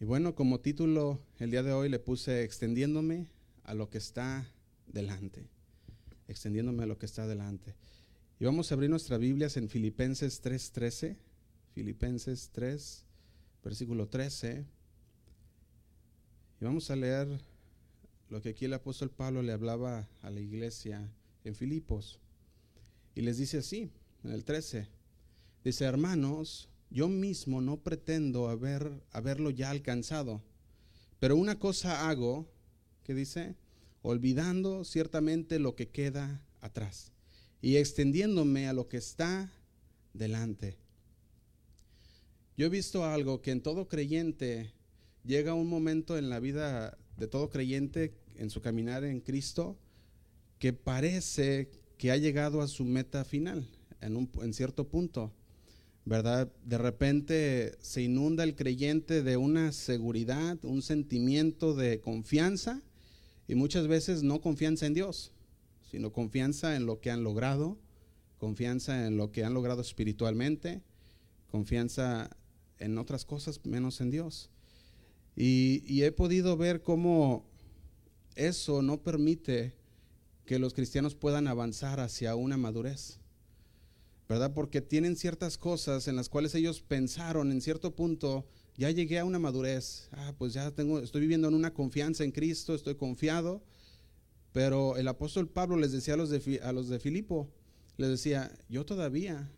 Y bueno, como título el día de hoy le puse extendiéndome a lo que está delante. Extendiéndome a lo que está delante. Y vamos a abrir nuestras Biblias en Filipenses 3:13. Filipenses 3, versículo 13. Y vamos a leer lo que aquí el apóstol Pablo le hablaba a la iglesia en Filipos. Y les dice así, en el 13. Dice, hermanos, yo mismo no pretendo haber, haberlo ya alcanzado, pero una cosa hago, que dice, olvidando ciertamente lo que queda atrás y extendiéndome a lo que está delante. Yo he visto algo que en todo creyente llega un momento en la vida de todo creyente en su caminar en Cristo que parece que ha llegado a su meta final en, un, en cierto punto. ¿Verdad? De repente se inunda el creyente de una seguridad, un sentimiento de confianza y muchas veces no confianza en Dios, sino confianza en lo que han logrado, confianza en lo que han logrado espiritualmente, confianza en otras cosas menos en Dios. Y, y he podido ver cómo eso no permite que los cristianos puedan avanzar hacia una madurez. ¿Verdad? Porque tienen ciertas cosas en las cuales ellos pensaron en cierto punto, ya llegué a una madurez, ah, pues ya tengo, estoy viviendo en una confianza en Cristo, estoy confiado, pero el apóstol Pablo les decía a los de, a los de Filipo, les decía, yo todavía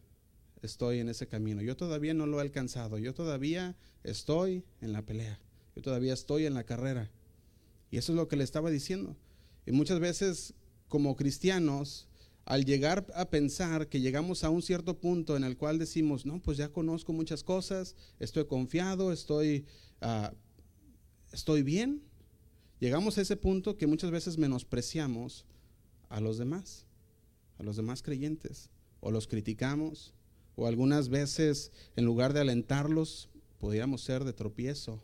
estoy en ese camino, yo todavía no lo he alcanzado, yo todavía estoy en la pelea, yo todavía estoy en la carrera. Y eso es lo que le estaba diciendo. Y muchas veces como cristianos al llegar a pensar que llegamos a un cierto punto en el cual decimos, no, pues ya conozco muchas cosas, estoy confiado, estoy, uh, estoy bien, llegamos a ese punto que muchas veces menospreciamos a los demás, a los demás creyentes, o los criticamos, o algunas veces en lugar de alentarlos, podríamos ser de tropiezo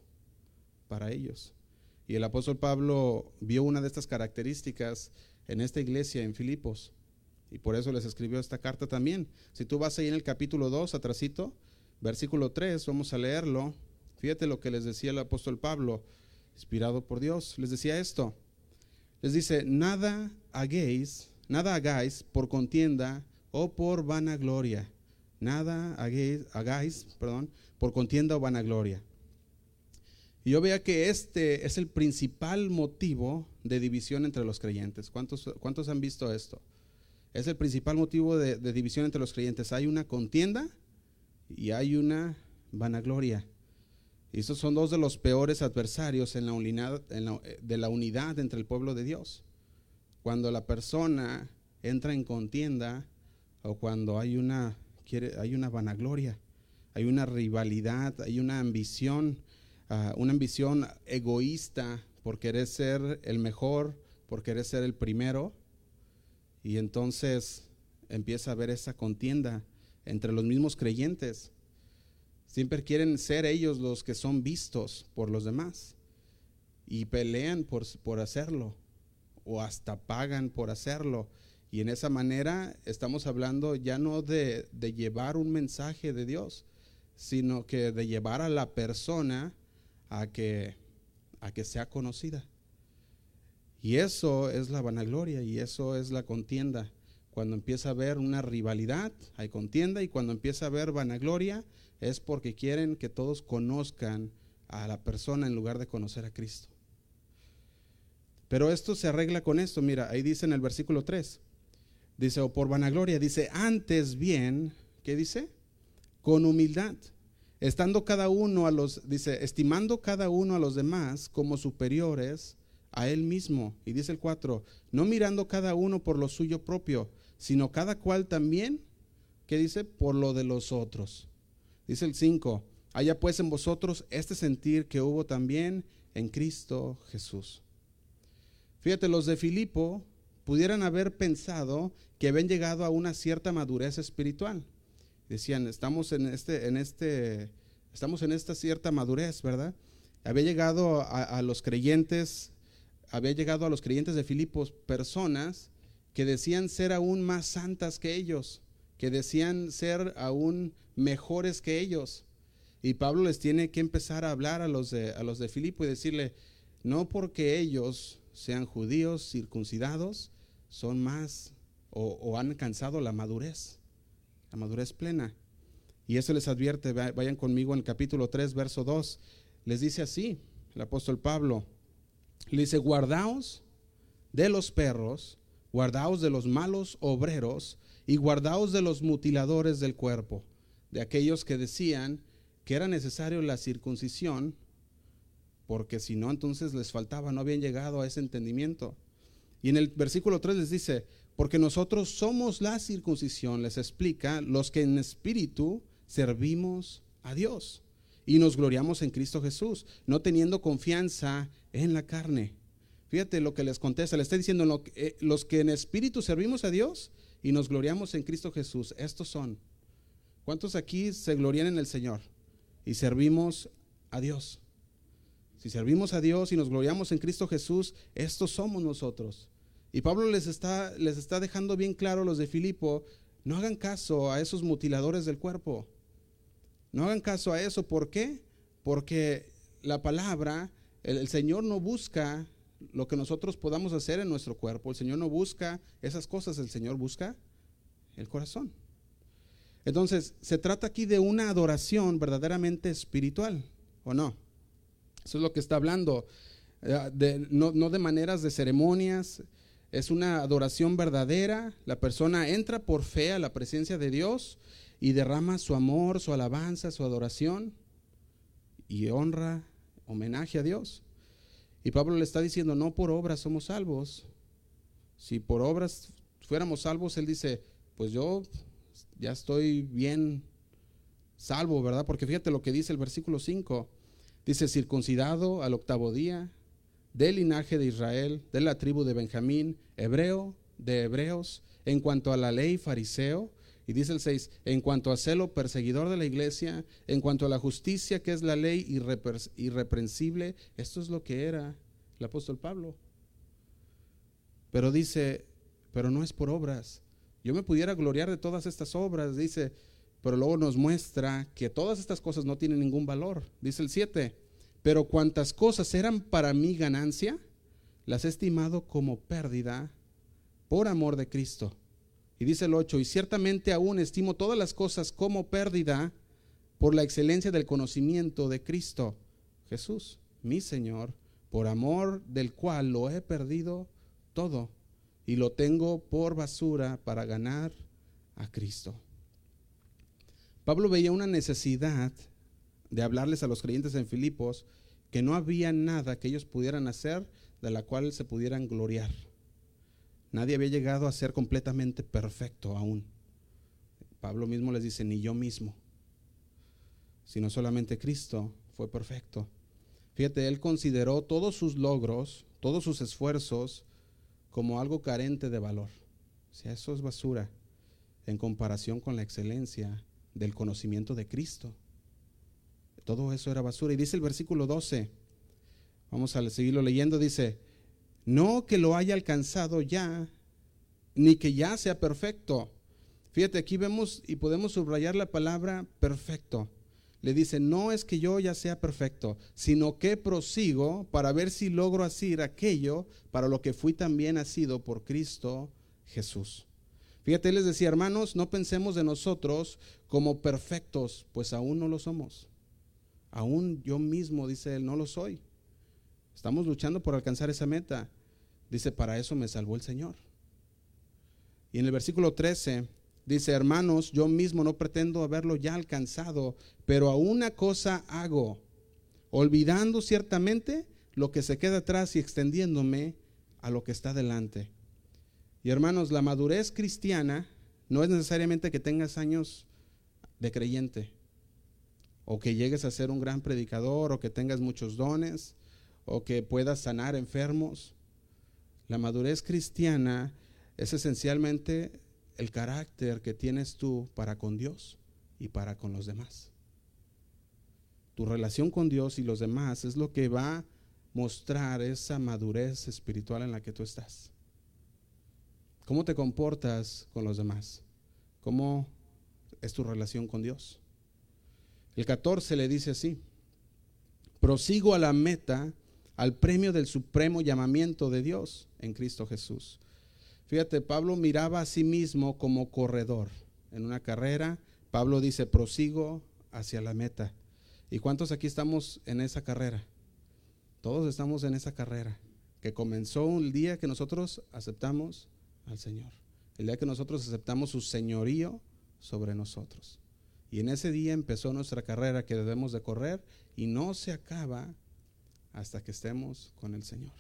para ellos. Y el apóstol Pablo vio una de estas características en esta iglesia en Filipos y por eso les escribió esta carta también. Si tú vas ahí en el capítulo 2, atrasito, versículo 3, vamos a leerlo. Fíjate lo que les decía el apóstol Pablo, inspirado por Dios. Les decía esto. Les dice, nada hagáis, nada hagáis por contienda o por vanagloria. Nada hagáis, hagáis perdón, por contienda o vanagloria. Y yo vea que este es el principal motivo de división entre los creyentes. ¿Cuántos, cuántos han visto esto? Es el principal motivo de, división entre los creyentes. Hay una contienda y hay una vanagloria. Y estos son dos de los peores adversarios en la unidad, de la unidad entre el pueblo de Dios. Cuando la persona entra en contienda o cuando hay una, hay una vanagloria, hay una rivalidad, hay una ambición, ah, una ambición egoísta por querer ser el mejor, por querer ser el primero y entonces empieza a haber esa contienda entre los mismos creyentes. Siempre quieren ser ellos los que son vistos por los demás y pelean por, por hacerlo o hasta pagan por hacerlo. Y en esa manera estamos hablando ya no de, de, llevar un mensaje de Dios, sino que de llevar a la persona a que, a que sea conocida. Y eso es la vanagloria y eso es la contienda. Cuando empieza a haber una rivalidad, hay contienda y cuando empieza a haber vanagloria es porque quieren que todos conozcan a la persona en lugar de conocer a Cristo. Pero esto se arregla con esto, mira, ahí dice en el versículo 3, dice, o por vanagloria, dice, antes bien, ¿qué dice? Con humildad, estando cada uno a los, dice, estimando cada uno a los demás como superiores a él mismo. Y dice el 4, no mirando cada uno por lo suyo propio, sino cada cual también, ¿qué dice? Por lo de los otros. Dice el 5, haya pues en vosotros este sentir que hubo también en Cristo Jesús. Fíjate, los de Filipo pudieran haber pensado que habían llegado a una cierta madurez espiritual. Decían, estamos en este, en este, estamos en esta cierta madurez, ¿verdad? Había llegado a, a los creyentes había llegado a los creyentes de Filipos personas que decían ser aún más santas que ellos, que decían ser aún mejores que ellos, Y Pablo les tiene que empezar a hablar a los de, a los de Filipo y decirle, no porque ellos sean judíos circuncidados, son más o, han alcanzado la madurez, la madurez plena. Y eso les advierte, vayan conmigo en el capítulo 3, verso 2, les dice así, el apóstol Pablo, le dice, guardaos de los perros, guardaos de los malos obreros y guardaos de los mutiladores del cuerpo, de aquellos que decían que era necesario la circuncisión, porque si no, entonces les faltaba, no habían llegado a ese entendimiento. Y en el versículo 3 les dice, porque nosotros somos la circuncisión, les explica, los que en espíritu servimos a Dios y nos gloriamos en Cristo Jesús, no teniendo confianza en la carne. Fíjate lo que les contesta, le está diciendo eh, los que en espíritu servimos a Dios y nos gloriamos en Cristo Jesús, estos son. ¿Cuántos aquí se glorían en el Señor y servimos a Dios? Si servimos a Dios y nos gloriamos en Cristo Jesús, estos somos nosotros. Y Pablo les está, les está dejando bien claro los de Filipo, no hagan caso a esos mutiladores del cuerpo. No hagan caso a eso. ¿Por qué? Porque la palabra, el, Señor no busca lo que nosotros podamos hacer en nuestro cuerpo. El Señor no busca esas cosas, el Señor busca el corazón. Entonces, se trata aquí de una adoración verdaderamente espiritual, ¿o no? Eso es lo que está hablando, eh, no, no de maneras de ceremonias, es una adoración verdadera. La persona entra por fe a la presencia de Dios y derrama su amor, su alabanza, su adoración y honra, homenaje a Dios. Y Pablo le está diciendo, no por obras somos salvos. Si por obras fuéramos salvos, él dice, pues yo ya estoy bien salvo, ¿verdad? Porque fíjate lo que dice el versículo 5. Dice, circuncidado al octavo día, del linaje de Israel, de la tribu de Benjamín, hebreo de hebreos, en cuanto a la ley fariseo, y dice el 6, en cuanto a celo perseguidor de la iglesia, en cuanto a la justicia que es la ley irreprensible, esto es lo que era el apóstol Pablo. Pero dice, pero no es por obras. Yo me pudiera gloriar de todas estas obras, dice, pero luego nos muestra que todas estas cosas no tienen ningún valor. Dice el 7, pero cuantas cosas eran para mí ganancia, las he estimado como pérdida por amor de Cristo. Y dice el 8, y ciertamente aún estimo todas las cosas como pérdida por la excelencia del conocimiento de Cristo Jesús, mi Señor, por amor del cual lo he perdido todo y lo tengo por basura para ganar a Cristo. Pablo veía una necesidad de hablarles a los creyentes en Filipos que no había nada que ellos pudieran hacer de la cual se pudieran gloriar. Nadie había llegado a ser completamente perfecto aún. Pablo mismo les dice, ni yo mismo, sino solamente Cristo fue perfecto. Fíjate, él consideró todos sus logros, todos sus esfuerzos como algo carente de valor. O sea, eso es basura en comparación con la excelencia del conocimiento de Cristo. Todo eso era basura. Y dice el versículo 12, vamos a seguirlo leyendo, dice, no que lo haya alcanzado ya, ni que ya sea perfecto. Fíjate, aquí vemos y podemos subrayar la palabra perfecto. Le dice, no es que yo ya sea perfecto, sino que prosigo para ver si logro hacer aquello para lo que fui también nacido por Cristo Jesús. Fíjate, les decía, hermanos, no pensemos de nosotros como perfectos, pues aún no lo somos. Aún yo mismo, dice él, no lo soy. Estamos luchando por alcanzar esa meta. Dice, para eso me salvó el Señor. Y en el versículo 13 dice, hermanos, yo mismo no pretendo haberlo ya alcanzado, pero a una cosa hago, olvidando ciertamente lo que se queda atrás y extendiéndome a lo que está delante. Y hermanos, la madurez cristiana no es necesariamente que tengas años de creyente, o que llegues a ser un gran predicador, o que tengas muchos dones, o que puedas sanar enfermos. La madurez cristiana es esencialmente el carácter que tienes tú para con Dios y para con los demás. Tu relación con Dios y los demás es lo que va a mostrar esa madurez espiritual en la que tú estás. ¿Cómo te comportas con los demás? ¿Cómo es tu relación con Dios? El 14 le dice así, prosigo a la meta, al premio del supremo llamamiento de Dios en Cristo Jesús. Fíjate, Pablo miraba a sí mismo como corredor. En una carrera, Pablo dice, prosigo hacia la meta. ¿Y cuántos aquí estamos en esa carrera? Todos estamos en esa carrera que comenzó un día que nosotros aceptamos al Señor. El día que nosotros aceptamos su señorío sobre nosotros. Y en ese día empezó nuestra carrera que debemos de correr y no se acaba hasta que estemos con el Señor.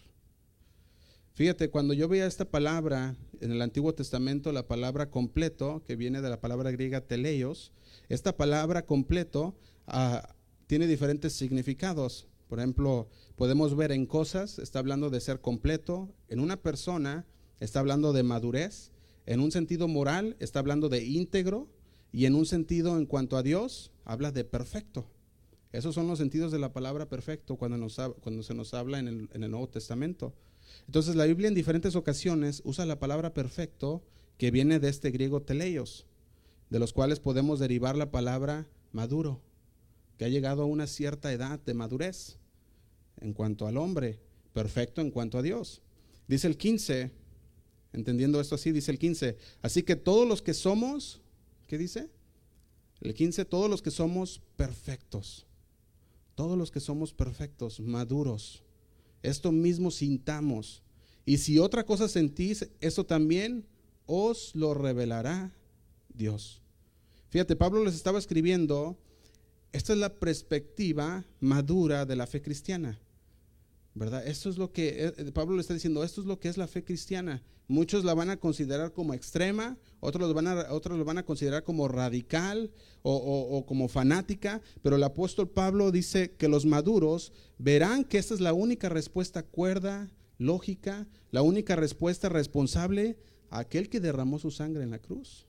Fíjate, cuando yo veía esta palabra en el Antiguo Testamento, la palabra completo, que viene de la palabra griega teleios, esta palabra completo ah, tiene diferentes significados. Por ejemplo, podemos ver en cosas, está hablando de ser completo, en una persona está hablando de madurez, en un sentido moral está hablando de íntegro y en un sentido en cuanto a Dios habla de perfecto. Esos son los sentidos de la palabra perfecto cuando, nos, cuando se nos habla en el, en el Nuevo Testamento. Entonces la Biblia en diferentes ocasiones usa la palabra perfecto que viene de este griego teleios, de los cuales podemos derivar la palabra maduro que ha llegado a una cierta edad de madurez en cuanto al hombre, perfecto en cuanto a Dios. Dice el 15, entendiendo esto así, dice el 15, así que todos los que somos, ¿qué dice? El 15, todos los que somos perfectos, todos los que somos perfectos, maduros, esto mismo sintamos. Y si otra cosa sentís, eso también os lo revelará Dios. Fíjate, Pablo les estaba escribiendo esta es la perspectiva madura de la fe cristiana. ¿Verdad? Esto es lo que eh, Pablo le está diciendo, esto es lo que es la fe cristiana. Muchos la van a considerar como extrema, otros lo van a, otros van a considerar como radical o, o como fanática, pero el apóstol Pablo dice que los maduros verán que esta es la única respuesta cuerda, lógica, la única respuesta responsable a aquel que derramó su sangre en la cruz.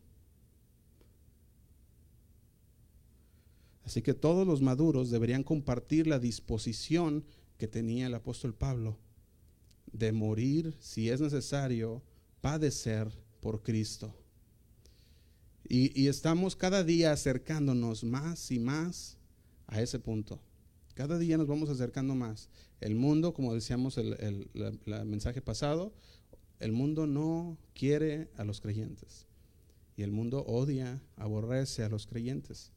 Así que todos los maduros deberían compartir la disposición que tenía el apóstol Pablo de morir, si es necesario, padecer por Cristo. Y, estamos cada día acercándonos más y más a ese punto. Cada día nos vamos acercando más. El mundo, como decíamos el, el mensaje pasado, el mundo no quiere a los creyentes. Y el mundo odia, aborrece a los creyentes.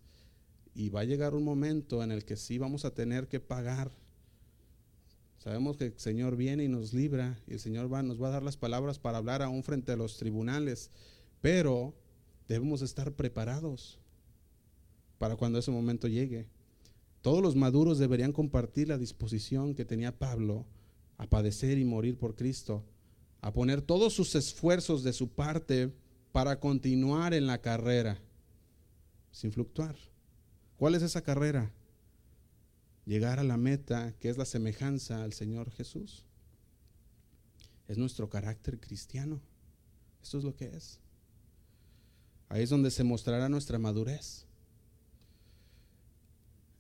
Y va a llegar un momento en el que sí vamos a tener que pagar. Sabemos que el Señor viene y nos libra y el Señor va, nos va a dar las palabras para hablar aún frente a los tribunales, pero debemos estar preparados para cuando ese momento llegue. Todos los maduros deberían compartir la disposición que tenía Pablo a padecer y morir por Cristo, a poner todos sus esfuerzos de su parte para continuar en la carrera sin fluctuar. ¿Cuál es esa carrera? Llegar a la meta que es la semejanza al Señor Jesús. Es nuestro carácter cristiano. Esto es lo que es. Ahí es donde se mostrará nuestra madurez.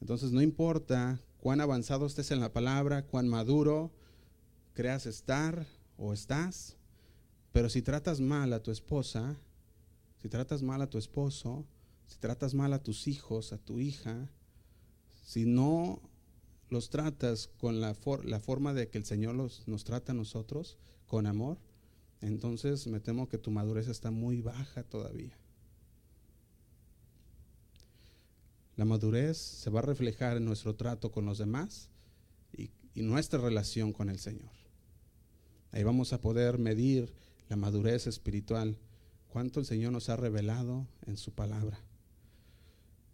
Entonces no importa cuán avanzado estés en la palabra, cuán maduro creas estar o estás, pero si tratas mal a tu esposa, si tratas mal a tu esposo, si tratas mal a tus hijos, a tu hija, si no los tratas con la, forma de que el Señor nos trata a nosotros, con amor, entonces me temo que tu madurez está muy baja todavía. La madurez se va a reflejar en nuestro trato con los demás y, y nuestra relación con el Señor. Ahí vamos a poder medir la madurez espiritual, cuánto el Señor nos ha revelado en su palabra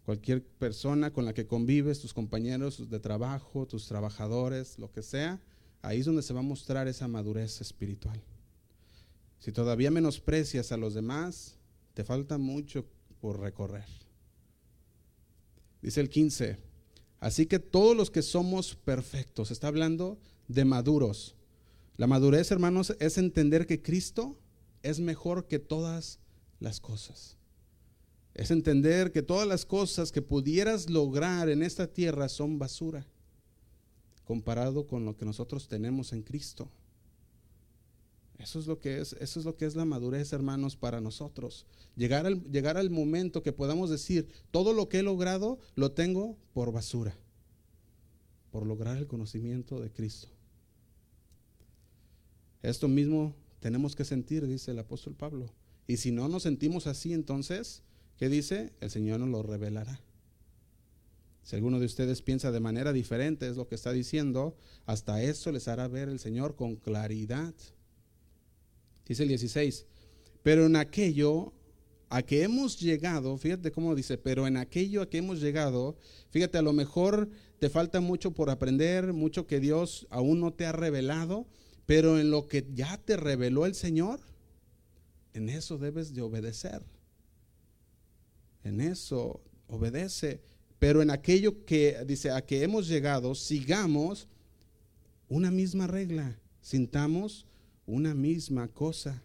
cualquier persona con la que convives, tus compañeros de trabajo, tus trabajadores, lo que sea, ahí es donde se va a mostrar esa madurez espiritual. Si todavía menosprecias a los demás, te falta mucho por recorrer. Dice el 15, así que todos los que somos perfectos, está hablando de maduros. La madurez, hermanos, es entender que Cristo es mejor que todas las cosas. Es entender que todas las cosas que pudieras lograr en esta tierra son basura comparado con lo que nosotros tenemos en Cristo. Eso es lo que es, eso es lo que es la madurez, hermanos, para nosotros. Llegar al, llegar al momento que podamos decir, todo lo que he logrado lo tengo por basura, por lograr el conocimiento de Cristo. Esto mismo tenemos que sentir, dice el apóstol Pablo. Y si no nos sentimos así, entonces, ¿qué dice? El Señor nos lo revelará. Si alguno de ustedes piensa de manera diferente, es lo que está diciendo, hasta eso les hará ver el Señor con claridad. Dice el 16, pero en aquello a que hemos llegado, fíjate cómo dice, pero en aquello a que hemos llegado, fíjate, a lo mejor te falta mucho por aprender, mucho que Dios aún no te ha revelado, pero en lo que ya te reveló el Señor, en eso debes de obedecer. En eso obedece. Pero en aquello que dice, a que hemos llegado, sigamos una misma regla, sintamos una misma cosa.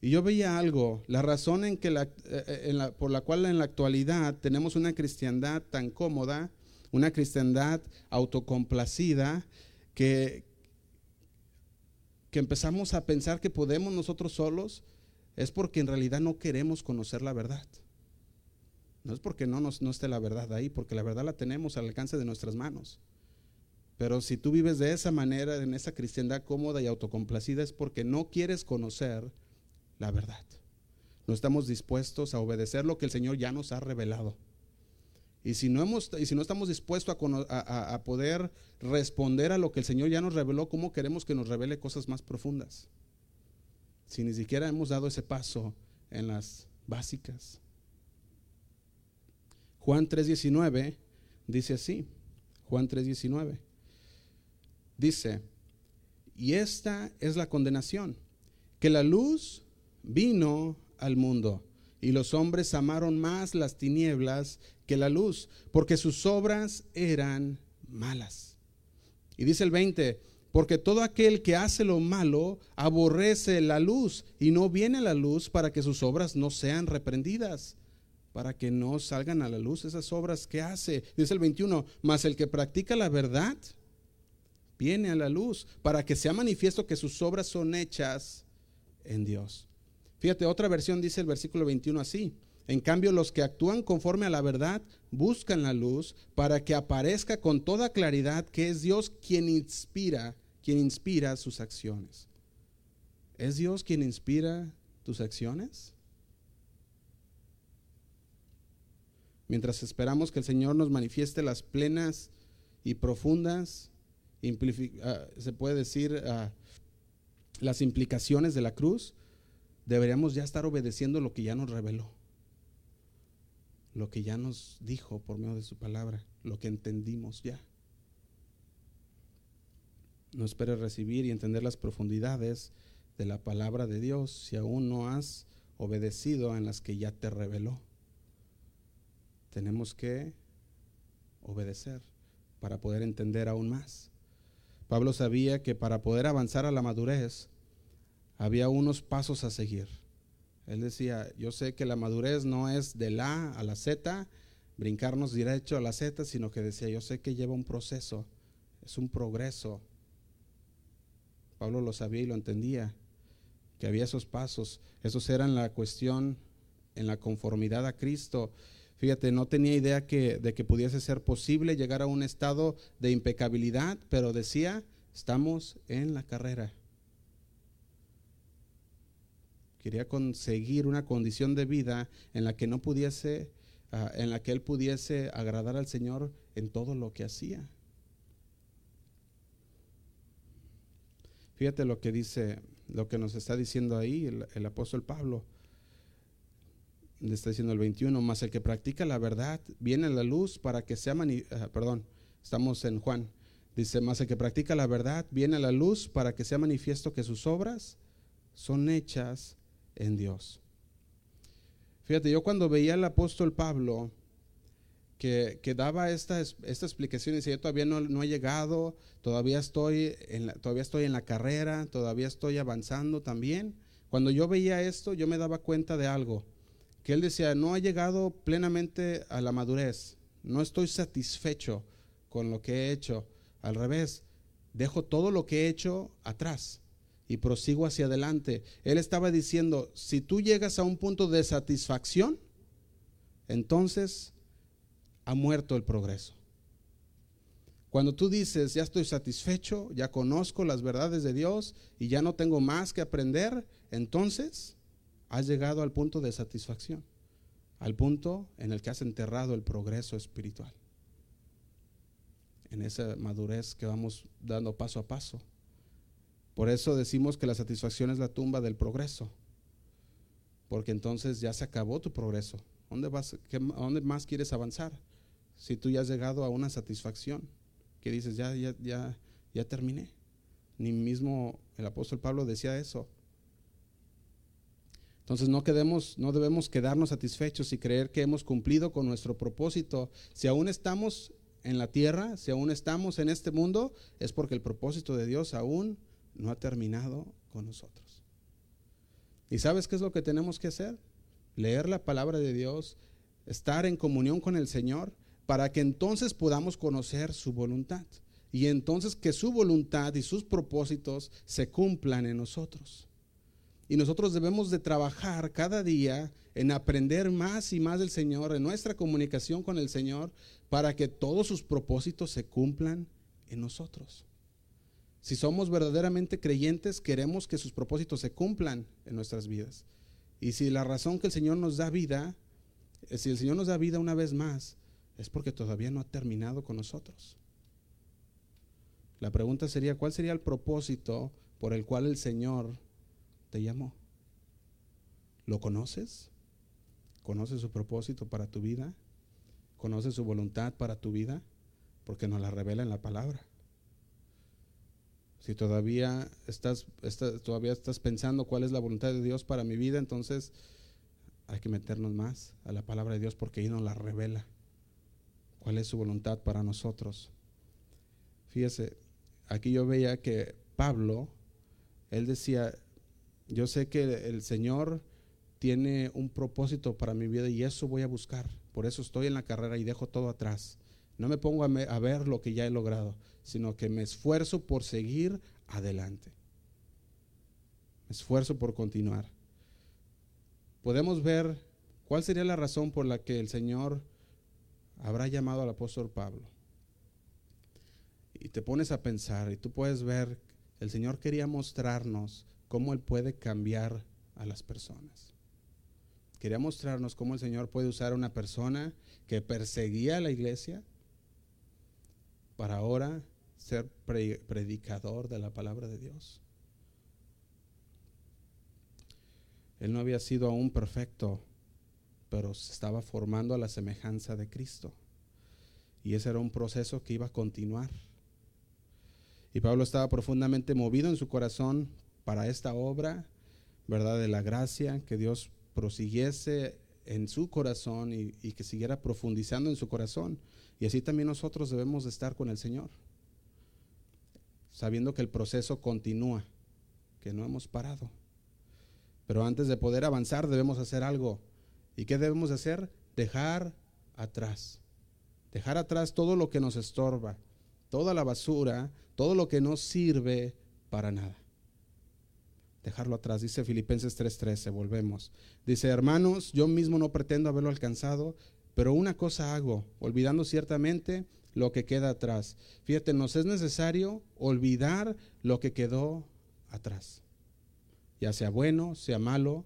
Y yo veía algo, la razón en que la, eh, por la cual en la actualidad tenemos una cristiandad tan cómoda, una cristiandad autocomplacida, que, que empezamos a pensar que podemos nosotros solos, es porque en realidad no queremos conocer la verdad. No es porque no, esté la verdad ahí, porque la verdad la tenemos al alcance de nuestras manos. Pero si tú vives de esa manera, en esa cristiandad cómoda y autocomplacida, es porque no quieres conocer la verdad. No estamos dispuestos a obedecer lo que el Señor ya nos ha revelado. Y si no, hemos, estamos dispuestos a, poder responder a lo que el Señor ya nos reveló, ¿cómo queremos que nos revele cosas más profundas? Si ni siquiera hemos dado ese paso en las básicas. Juan 3:19 dice así, Juan 3:19. Dice, y esta es la condenación, que la luz vino al mundo y los hombres amaron más las tinieblas que la luz, porque sus obras eran malas. Y dice el 20, porque todo aquel que hace lo malo aborrece la luz y no viene a la luz para que sus obras no sean reprendidas, para que no salgan a la luz esas obras que hace. Dice el 21, mas el que practica la verdad viene a la luz para que sea manifiesto que sus obras son hechas en Dios. Fíjate, otra versión dice el versículo 21 así. En cambio, los que actúan conforme a la verdad buscan la luz para que aparezca con toda claridad que es Dios quien inspira, quien inspira sus acciones. ¿Es Dios quien inspira tus acciones? Mientras esperamos que el Señor nos manifieste las plenas y profundas, ah, se puede decir, ah, las implicaciones de la cruz, deberíamos ya estar obedeciendo lo que ya nos reveló lo que ya nos dijo por medio de su palabra, lo que entendimos ya. No esperes recibir y entender las profundidades de la palabra de Dios si aún no has obedecido en las que ya te reveló. Tenemos que obedecer para poder entender aún más. Pablo sabía que para poder avanzar a la madurez había unos pasos a seguir. Él decía, yo sé que la madurez no es de la a la Z, brincarnos derecho a la Z, sino que decía, yo sé que lleva un proceso, es un progreso. Pablo lo sabía y lo entendía, que había esos pasos, esos eran la cuestión en la conformidad a Cristo. Fíjate, no tenía idea que, de que pudiese ser posible llegar a un estado de impecabilidad, pero decía, estamos en la carrera. Quería conseguir una condición de vida en la que no pudiese, ah, en la que él pudiese agradar al Señor en todo lo que hacía. Fíjate lo que dice, lo que nos está diciendo ahí el, apóstol Pablo. Le está diciendo el 21, más el que practica la verdad viene a la luz para que sea, ah, perdón, estamos en Juan. Dice, más el que practica la verdad viene a la luz para que sea manifiesto que sus obras son hechas en Dios. Fíjate, yo cuando veía al apóstol Pablo que, daba esta, esta explicación, decía, yo todavía no, he llegado, todavía estoy, en la, todavía estoy en la carrera, todavía estoy avanzando también. Cuando yo veía esto, yo me daba cuenta de algo, que él decía, no he llegado plenamente a la madurez, no estoy satisfecho con lo que he hecho, al revés, dejo todo lo que he hecho atrás y prosigo hacia adelante. Él estaba diciendo, si tú llegas a un punto de satisfacción, entonces ha muerto el progreso. Cuando tú dices, ya estoy satisfecho, ya conozco las verdades de Dios y ya no tengo más que aprender, entonces has llegado al punto de satisfacción, al punto en el que has enterrado el progreso espiritual, en esa madurez que vamos dando paso a paso. Por eso decimos que la satisfacción es la tumba del progreso, porque entonces ya se acabó tu progreso. ¿Dónde, ¿Dónde más quieres avanzar? Si tú ya has llegado a una satisfacción, que dices, ya, ya, ya, ya terminé. Ni mismo el apóstol Pablo decía eso. Entonces no, quedemos, no debemos quedarnos satisfechos y creer que hemos cumplido con nuestro propósito. Si aún estamos en la tierra, si aún estamos en este mundo, es porque el propósito de Dios aún no ha terminado con nosotros. ¿Y sabes qué es lo que tenemos que hacer? Leer la palabra de Dios, estar en comunión con el Señor, para que entonces podamos conocer su voluntad. Y entonces que su voluntad y sus propósitos se cumplan en nosotros. Y nosotros debemos de trabajar cada día en aprender más y más del Señor, en nuestra comunicación con el Señor, para que todos sus propósitos se cumplan en nosotros. Si somos verdaderamente creyentes, queremos que sus propósitos se cumplan en nuestras vidas. Y si la razón que el Señor nos da vida, eh, si el Señor nos da vida una vez más, es porque todavía no ha terminado con nosotros. La pregunta sería, ¿cuál sería el propósito por el cual el Señor te llamó? ¿Lo conoces? ¿Conoces su propósito para tu vida? ¿Conoces su voluntad para tu vida? Porque nos la revela en la palabra. Si todavía estás, todavía estás pensando cuál es la voluntad de Dios para mi vida, entonces hay que meternos más a la palabra de Dios porque ahí nos la revela. ¿Cuál es su voluntad para nosotros? Fíjese, aquí yo veía que Pablo, él decía, yo sé que el Señor tiene un propósito para mi vida y eso voy a buscar. Por eso estoy en la carrera y dejo todo atrás. No me pongo a, ver lo que ya he logrado, sino que me esfuerzo por seguir adelante. Me esfuerzo por continuar. Podemos ver cuál sería la razón por la que el Señor habrá llamado al apóstol Pablo. Y te pones a pensar y tú puedes ver, el Señor quería mostrarnos cómo Él puede cambiar a las personas. Quería mostrarnos cómo el Señor puede usar a una persona que perseguía a la iglesia para ahora ser predicador de la palabra de Dios. Él no había sido aún perfecto, pero se estaba formando a la semejanza de Cristo. Y ese era un proceso que iba a continuar. Y Pablo estaba profundamente movido en su corazón para esta obra, ¿verdad? De la gracia, que Dios prosiguiese en su corazón y, que siguiera profundizando en su corazón. Y así también nosotros debemos de estar con el Señor, sabiendo que el proceso continúa, que no hemos parado. Pero antes de poder avanzar debemos hacer algo. ¿Y qué debemos hacer? Dejar atrás. Dejar atrás todo lo que nos estorba, toda la basura, todo lo que no sirve para nada. Dejarlo atrás, dice Filipenses 3:13, volvemos. Dice, hermanos, yo mismo no pretendo haberlo alcanzado, pero una cosa hago, olvidando ciertamente lo que queda atrás. Fíjate, nos es necesario olvidar lo que quedó atrás. Ya sea bueno, sea malo,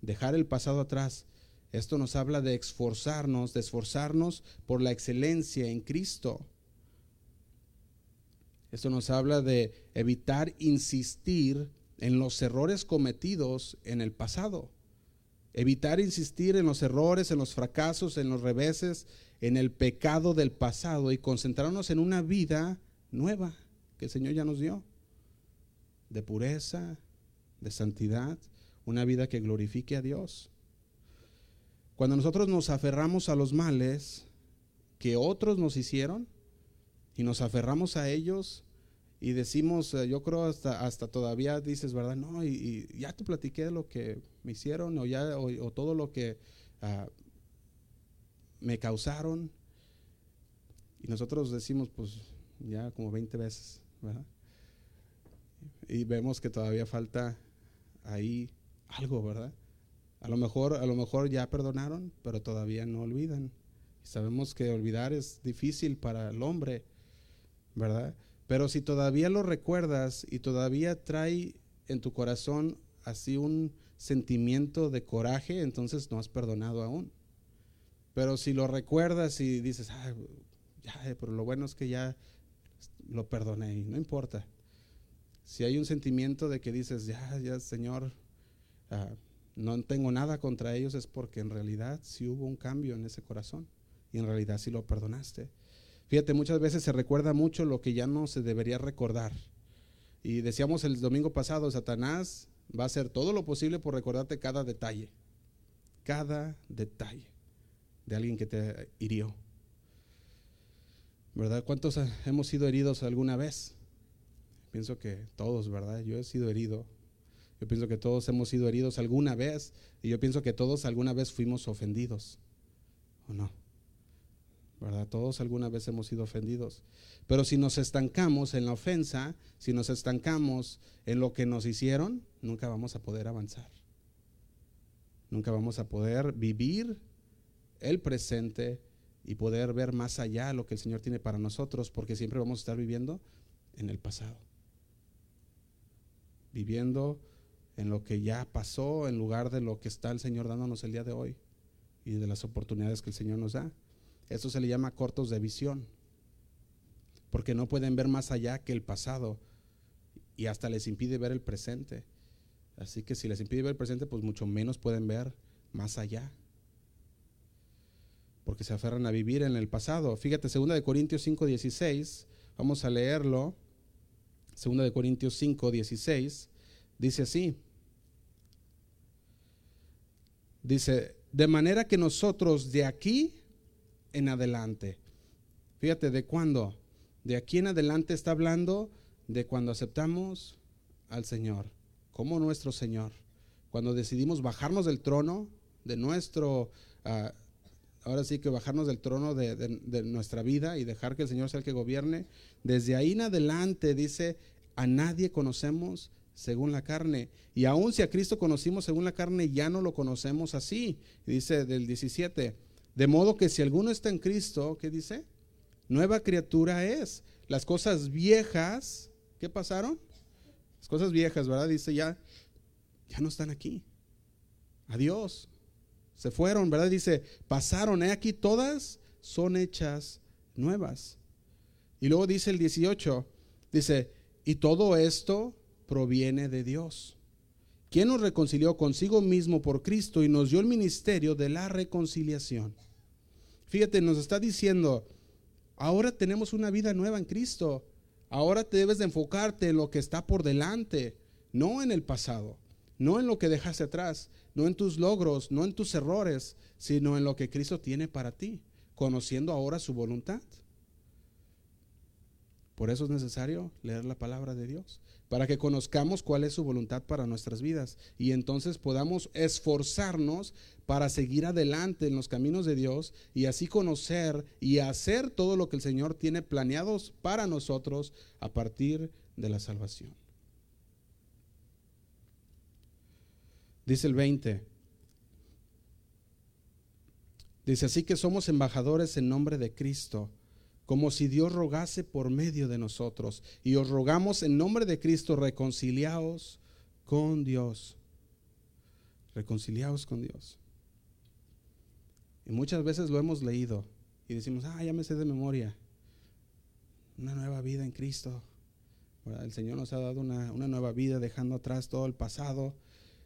dejar el pasado atrás. Esto nos habla de esforzarnos, de esforzarnos por la excelencia en Cristo. Esto nos habla de evitar insistir en los errores cometidos en el pasado. Evitar insistir en los errores, en los fracasos, en los reveses, en el pecado del pasado y concentrarnos en una vida nueva que el Señor ya nos dio. De pureza, de santidad, una vida que glorifique a Dios. Cuando nosotros nos aferramos a los males que otros nos hicieron y nos aferramos a ellos, y decimos, eh, yo creo hasta, hasta todavía dices, ¿verdad? No, y, ya te platiqué de lo que me hicieron o, ya, o, todo lo que ah, me causaron. Y nosotros decimos, pues ya como 20 veces, ¿verdad? y vemos que todavía falta ahí algo, ¿verdad? A lo mejor, a lo mejor ya perdonaron, pero todavía no olvidan. Sabemos que olvidar es difícil para el hombre, ¿verdad? Pero si todavía lo recuerdas y todavía trae en tu corazón así un sentimiento de coraje, entonces no has perdonado aún. Pero si lo recuerdas y dices, ya, pero lo bueno es que ya lo perdoné y no importa. Si hay un sentimiento de que dices, ya, ya, Señor, ah, no tengo nada contra ellos, es porque en realidad sí hubo un cambio en ese corazón y en realidad sí lo perdonaste. Fíjate, muchas veces se recuerda mucho lo que ya no se debería recordar. Y decíamos el domingo pasado, Satanás va a hacer todo lo posible por recordarte cada detalle, cada detalle de alguien que te hirió. ¿Verdad? ¿Cuántos hemos sido heridos alguna vez? Pienso que todos, ¿verdad? Yo he sido herido. Yo pienso que todos hemos sido heridos alguna vez y yo pienso que todos alguna vez fuimos ofendidos. ¿O no? ¿Verdad? Todos alguna vez hemos sido ofendidos. Pero si nos estancamos en la ofensa, si nos estancamos en lo que nos hicieron, nunca vamos a poder avanzar. Nunca vamos a poder vivir el presente y poder ver más allá lo que el Señor tiene para nosotros, porque siempre vamos a estar viviendo en el pasado. Viviendo en lo que ya pasó en lugar de lo que está el Señor dándonos el día de hoy y de las oportunidades que el Señor nos da. Eso se le llama cortos de visión, porque no pueden ver más allá que el pasado y hasta les impide ver el presente. Así que si les impide ver el presente, pues mucho menos pueden ver más allá porque se aferran a vivir en el pasado. Fíjate, 2 de Corintios 5, 16, vamos a leerlo. 2 de Corintios 5, 16, dice así. Dice, de manera que nosotros de aquí en adelante, fíjate, ¿de cuándo? De aquí en adelante está hablando de cuando aceptamos al Señor como nuestro Señor. Cuando decidimos bajarnos del trono de nuestro... Uh, ahora sí que bajarnos del trono de, nuestra vida y dejar que el Señor sea el que gobierne. Desde ahí en adelante dice, a nadie conocemos según la carne. Y aun si a Cristo conocimos según la carne, ya no lo conocemos así. dice del 17, de modo que si alguno está en Cristo, ¿qué dice? Nueva criatura es. Las cosas viejas, ¿qué pasaron? Las cosas viejas, ¿verdad? Dice ya, ya no están aquí. Adiós se fueron, ¿verdad? Dice, pasaron, ¿eh? aquí todas son hechas nuevas. Y luego dice el 18, dice, y todo esto proviene de Dios, quien nos reconcilió consigo mismo por Cristo y nos dio el ministerio de la reconciliación. Fíjate, nos está diciendo, ahora tenemos una vida nueva en Cristo, ahora te debes de enfocarte en lo que está por delante, no en el pasado no en lo que dejaste atrás, no en tus logros, no en tus errores, sino en lo que Cristo tiene para ti, conociendo ahora su voluntad. Por eso es necesario leer la palabra de Dios, para que conozcamos cuál es su voluntad para nuestras vidas y entonces podamos esforzarnos para seguir adelante en los caminos de Dios y así conocer y hacer todo lo que el Señor tiene planeados para nosotros a partir de la salvación. Dice el 20. Dice así que somos embajadores en nombre de Cristo, como si Dios rogase por medio de nosotros. Y os rogamos en nombre de Cristo, reconciliaos con Dios. Reconciliaos con Dios. Y muchas veces lo hemos leído y decimos, ah, ya me sé de memoria. Una nueva vida en Cristo. El Señor nos ha dado una, una nueva vida dejando atrás todo el pasado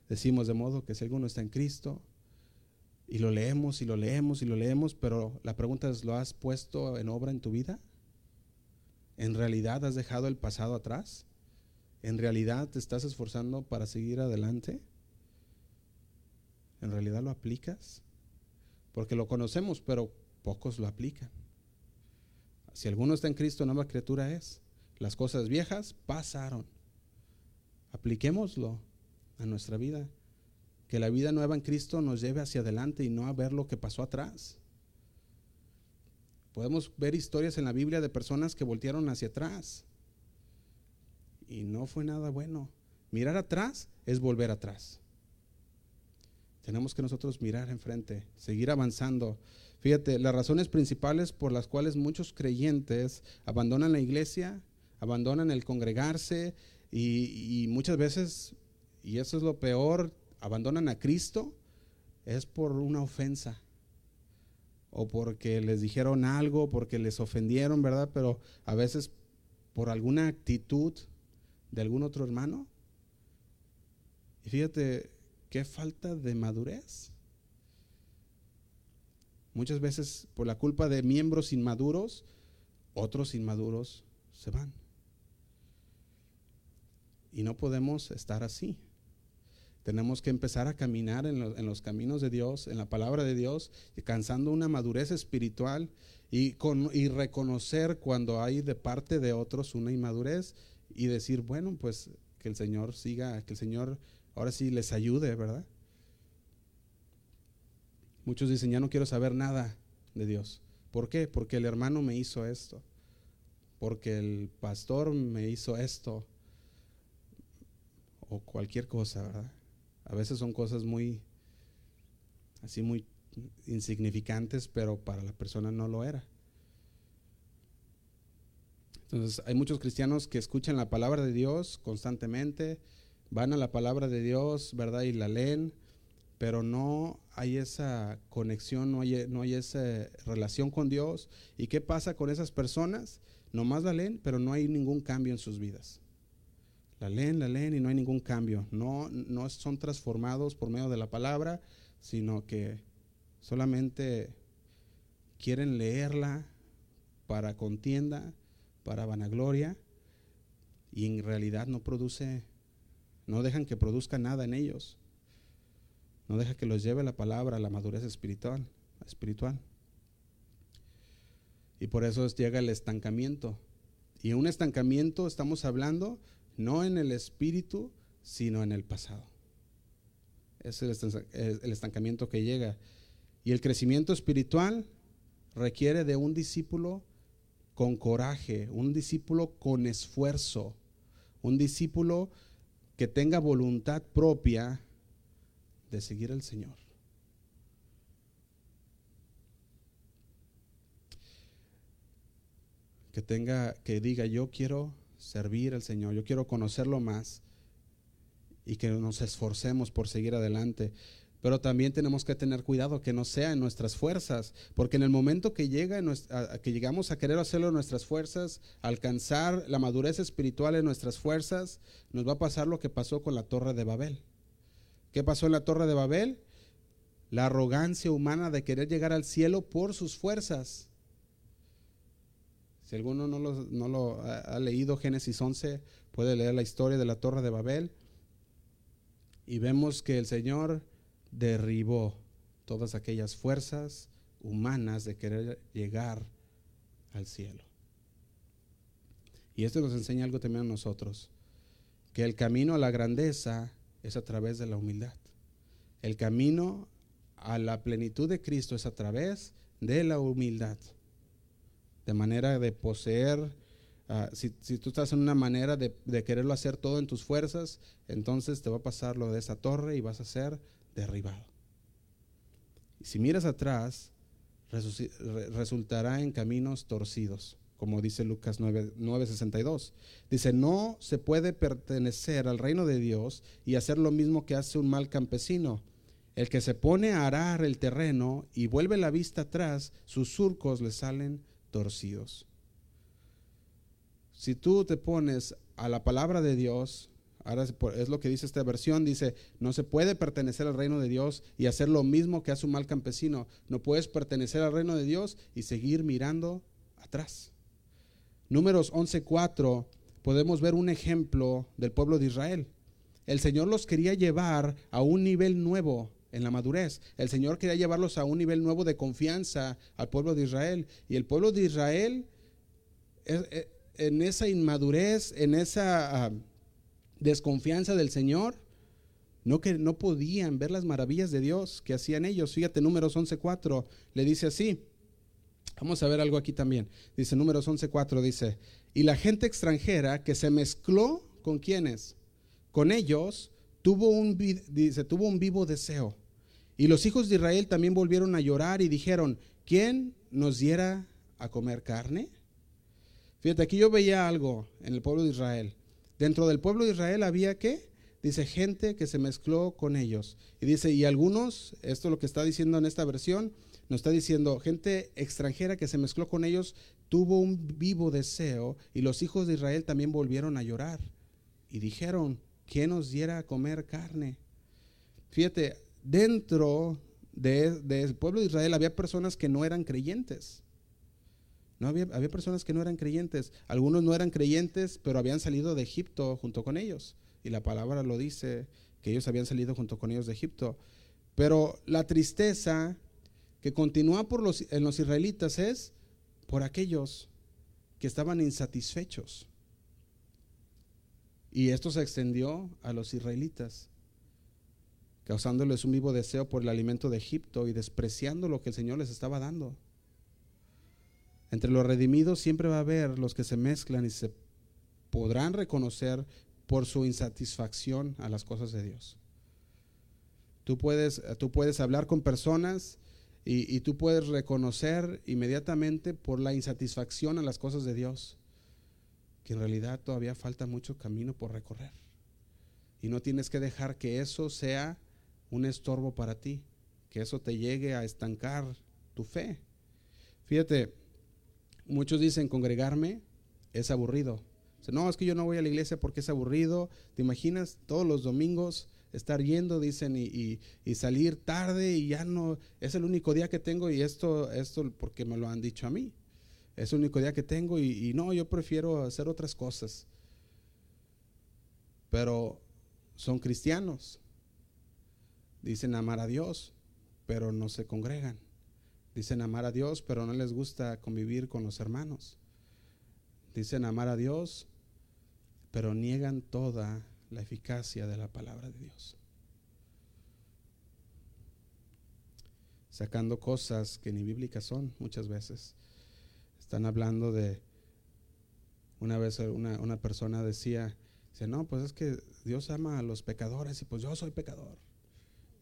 Decimos de modo que si alguno está en Cristo, y lo leemos y lo leemos y lo leemos, pero la pregunta es, ¿lo has puesto en obra en tu vida? ¿En realidad has dejado el pasado atrás? ¿En realidad te estás esforzando para seguir adelante? ¿En realidad lo aplicas? Porque lo conocemos, pero pocos lo aplican. Si alguno está en Cristo, nueva criatura es. Las cosas viejas pasaron. Apliquémoslo a nuestra vida. Que la vida nueva en Cristo nos lleve hacia adelante y no a ver lo que pasó atrás. Podemos ver historias en la Biblia de personas que voltearon hacia atrás y no fue nada bueno. Mirar atrás es volver atrás. Tenemos que nosotros mirar enfrente, seguir avanzando. Fíjate, las razones principales por las cuales muchos creyentes abandonan la iglesia, abandonan el congregarse y, muchas veces, y eso es lo peor, abandonan a Cristo, es por una ofensa o porque les dijeron algo, porque les ofendieron, ¿verdad? Pero a veces por alguna actitud de algún otro hermano. Y fíjate, qué falta de madurez. Muchas veces por la culpa de miembros inmaduros, otros inmaduros se van. Y no podemos estar así. Tenemos que empezar a caminar en, los caminos de Dios, en la palabra de Dios, alcanzando una madurez espiritual y, con, y reconocer cuando hay de parte de otros una inmadurez y decir, bueno, pues que el Señor siga, que el Señor ahora sí les ayude, ¿verdad? Muchos dicen, ya no quiero saber nada de Dios. ¿Por qué? Porque el hermano me hizo esto. Porque el pastor me hizo esto. O cualquier cosa, ¿verdad? A veces son cosas muy, así muy insignificantes, pero para la persona no lo era. Entonces hay muchos cristianos que escuchan la palabra de Dios constantemente, van a la palabra de Dios, ¿verdad? Y la leen, pero no hay esa conexión, no hay, no hay esa relación con Dios. ¿Y qué pasa con esas personas? Nomás la leen, pero no hay ningún cambio en sus vidas. La leen, la leen y no hay ningún cambio. No, no son transformados por medio de la palabra, sino que solamente quieren leerla para contienda, para vanagloria, y en realidad no produce, no dejan que produzca nada en ellos. No deja que los lleve la palabra a la madurez espiritual, espiritual. Y por eso llega el estancamiento. Y un estancamiento estamos hablando no en el espíritu, sino en el pasado. Es el estancamiento que llega. Y el crecimiento espiritual requiere de un discípulo con coraje, un discípulo con esfuerzo, un discípulo que tenga voluntad propia de seguir al Señor. Que tenga, que diga, yo quiero servir al Señor, yo quiero conocerlo más y que nos esforcemos por seguir adelante. Pero también tenemos que tener cuidado que no sea en nuestras fuerzas, porque en el momento que, llega que llegamos a querer hacerlo en nuestras fuerzas, alcanzar la madurez espiritual en nuestras fuerzas, nos va a pasar lo que pasó con la torre de Babel. ¿Qué pasó en la torre de Babel? La arrogancia humana de querer llegar al cielo por sus fuerzas. Si alguno no lo, ha, leído, Génesis 11, puede leer la historia de la torre de Babel. Y vemos que el Señor derribó todas aquellas fuerzas humanas de querer llegar al cielo. Y esto nos enseña algo también a nosotros, que el camino a la grandeza es a través de la humildad. El camino a la plenitud de Cristo es a través de la humildad de manera de poseer. Ah, si, tú estás en una manera de, quererlo hacer todo en tus fuerzas, entonces te va a pasar lo de esa torre y vas a ser derribado. Y si miras atrás, resultará en caminos torcidos, como dice Lucas 9:62. dice, no se puede pertenecer al reino de Dios y hacer lo mismo que hace un mal campesino. El que se pone a arar el terreno y vuelve la vista atrás, sus surcos le salen torcidos. Si tú te pones a la palabra de Dios, ahora es lo que dice esta versión, dice, no se puede pertenecer al reino de Dios y hacer lo mismo que hace un mal campesino. No puedes pertenecer al reino de Dios y seguir mirando atrás. Números 11.4 podemos ver un ejemplo del pueblo de Israel. El Señor los quería llevar a un nivel nuevo en la madurez. El Señor quería llevarlos a un nivel nuevo de confianza al pueblo de Israel. Y el pueblo de Israel, eh, en esa inmadurez, en esa ah, desconfianza del Señor, no, que, no podían ver las maravillas de Dios que hacían ellos. Fíjate, números 11.4 le dice así. Vamos a ver algo aquí también. Dice números 11.4, dice, y la gente extranjera que se mezcló con quienes? Con ellos tuvo un, dice, tuvo un vivo deseo. Y los hijos de Israel también volvieron a llorar y dijeron, ¿quién nos diera a comer carne? Fíjate, aquí yo veía algo en el pueblo de Israel. Dentro del pueblo de Israel había qué? Dice gente que se mezcló con ellos. Y dice, y algunos, esto es lo que está diciendo en esta versión, nos está diciendo, gente extranjera que se mezcló con ellos tuvo un vivo deseo y los hijos de Israel también volvieron a llorar y dijeron, ¿quién nos diera a comer carne? Fíjate, dentro del pueblo de Israel había personas que no eran creyentes. No había, personas que no eran creyentes. Algunos no eran creyentes, pero habían salido de Egipto junto con ellos. Y la palabra lo dice, que ellos habían salido junto con ellos de Egipto. Pero la tristeza que continúa en los israelitas es por aquellos que estaban insatisfechos. Y esto se extendió a los israelitas, causándoles un vivo deseo por el alimento de Egipto y despreciando lo que el Señor les estaba dando. Entre los redimidos siempre va a haber los que se mezclan y se podrán reconocer por su insatisfacción a las cosas de Dios. Tú puedes, tú puedes hablar con personas y, tú puedes reconocer inmediatamente por la insatisfacción a las cosas de Dios que en realidad todavía falta mucho camino por recorrer. Y no tienes que dejar que eso sea un estorbo para ti, que eso te llegue a estancar tu fe. Fíjate, muchos dicen congregarme es aburrido. No, es que yo no voy a la iglesia porque es aburrido. ¿Te imaginas todos los domingos estar yendo, dicen, y, salir tarde y ya no, es el único día que tengo y esto, esto porque me lo han dicho a mí. Es el único día que tengo y, y no, yo prefiero hacer otras cosas. Pero son cristianos. Dicen amar a Dios, pero no se congregan. Dicen amar a Dios, pero no les gusta convivir con los hermanos. Dicen amar a Dios, pero niegan toda la eficacia de la palabra de Dios. Sacando cosas que ni bíblicas son muchas veces. Están hablando de, una vez una, persona decía, dice, no, pues es que Dios ama a los pecadores y pues yo soy pecador.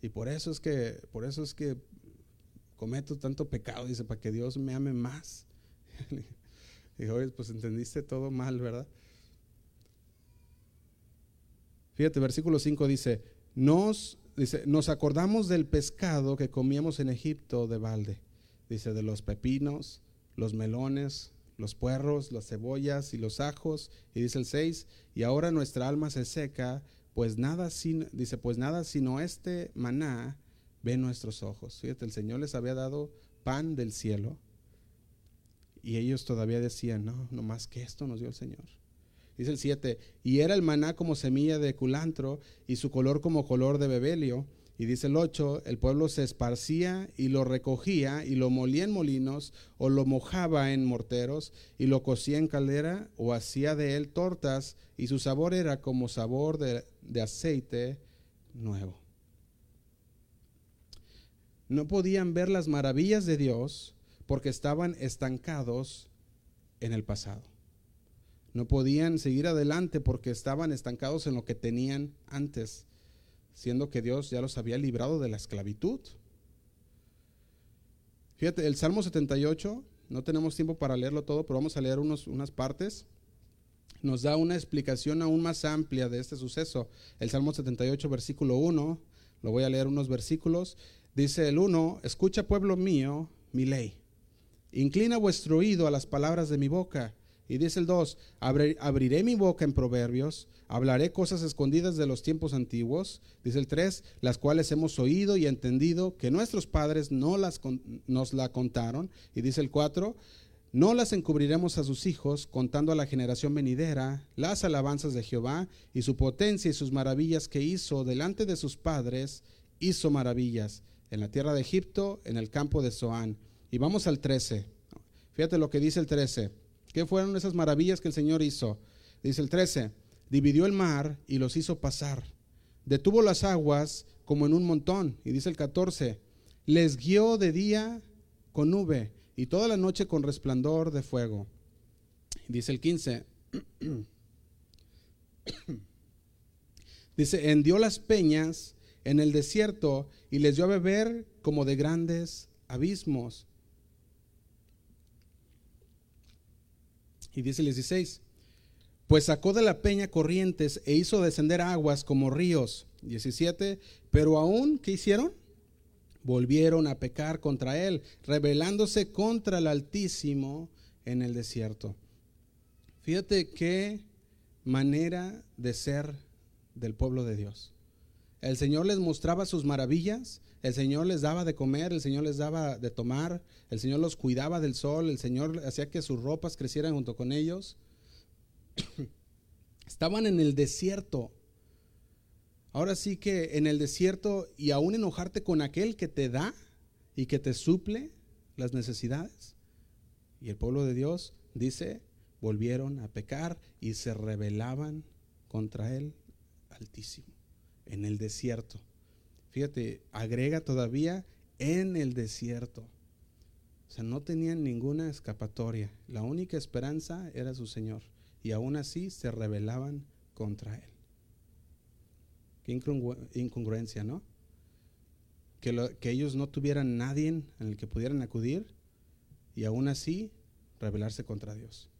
Y por eso es que, por eso es que cometo tanto pecado, dice, para que Dios me ame más. Dijo, pues entendiste todo mal, ¿verdad? Fíjate, versículo 5 dice, nos, dice, nos acordamos del pescado que comíamos en Egipto de balde. Dice, de los pepinos, los melones, los puerros, las cebollas y los ajos. Y dice el 6, y ahora nuestra alma se seca, pues nada, dice, pues nada sino este maná ve nuestros ojos. Fíjate, el Señor les había dado pan del cielo. Y ellos todavía decían, no, no más que esto nos dio el Señor. Dice el 7, y era el maná como semilla de culantro y su color como color de bebelio. Y dice el 8, el pueblo se esparcía y lo recogía y lo molía en molinos o lo mojaba en morteros y lo cocía en caldera o hacía de él tortas y su sabor era como sabor de, de aceite nuevo. No podían ver las maravillas de Dios porque estaban estancados en el pasado. No podían seguir adelante porque estaban estancados en lo que tenían antes, siendo que Dios ya los había librado de la esclavitud. Fíjate, el Salmo 78, no tenemos tiempo para leerlo todo, pero vamos a leer unos, unas partes. Nos da una explicación aún más amplia de este suceso. El Salmo 78, versículo 1, lo voy a leer unos versículos. Dice el 1, escucha pueblo mío mi ley. Inclina vuestro oído a las palabras de mi boca y dice el 2, abriré mi boca en proverbios, hablaré cosas escondidas de los tiempos antiguos. Dice el 3, las cuales hemos oído y entendido que nuestros padres no las, nos la contaron. Y dice el 4, no las encubriremos a sus hijos, contando a la generación venidera las alabanzas de Jehová y su potencia y sus maravillas que hizo delante de sus padres, hizo maravillas en la tierra de Egipto, en el campo de Zoán. Y vamos al 13. Fíjate lo que dice el 13. ¿Qué fueron esas maravillas que el Señor hizo? Dice el 13, dividió el mar y los hizo pasar. Detuvo las aguas como en un montón. Y dice el 14, les guió de día con nube y toda la noche con resplandor de fuego. dice el 15, Dice, hendió las peñas en el desierto y les dio a beber como de grandes abismos. Y dice el 16, pues sacó de la peña corrientes e hizo descender aguas como ríos. 17, pero aún, ¿qué hicieron? Volvieron a pecar contra él, rebelándose contra el Altísimo en el desierto. Fíjate qué manera de ser del pueblo de Dios. El Señor les mostraba sus maravillas, el Señor les daba de comer, el Señor les daba de tomar, el Señor los cuidaba del sol, el Señor hacía que sus ropas crecieran junto con ellos. Estaban en el desierto. Ahora sí que en el desierto y aún enojarte con aquel que te da y que te suple las necesidades. Y el pueblo de Dios dice, volvieron a pecar y se rebelaban contra él altísimo en el desierto. Fíjate, agrega todavía en el desierto. O sea, no tenían ninguna escapatoria. La única esperanza era su Señor. Y aún así se rebelaban contra Él. Qué incongruencia, ¿no? Que, que ellos no tuvieran nadie en el que pudieran acudir y aún así rebelarse contra Dios,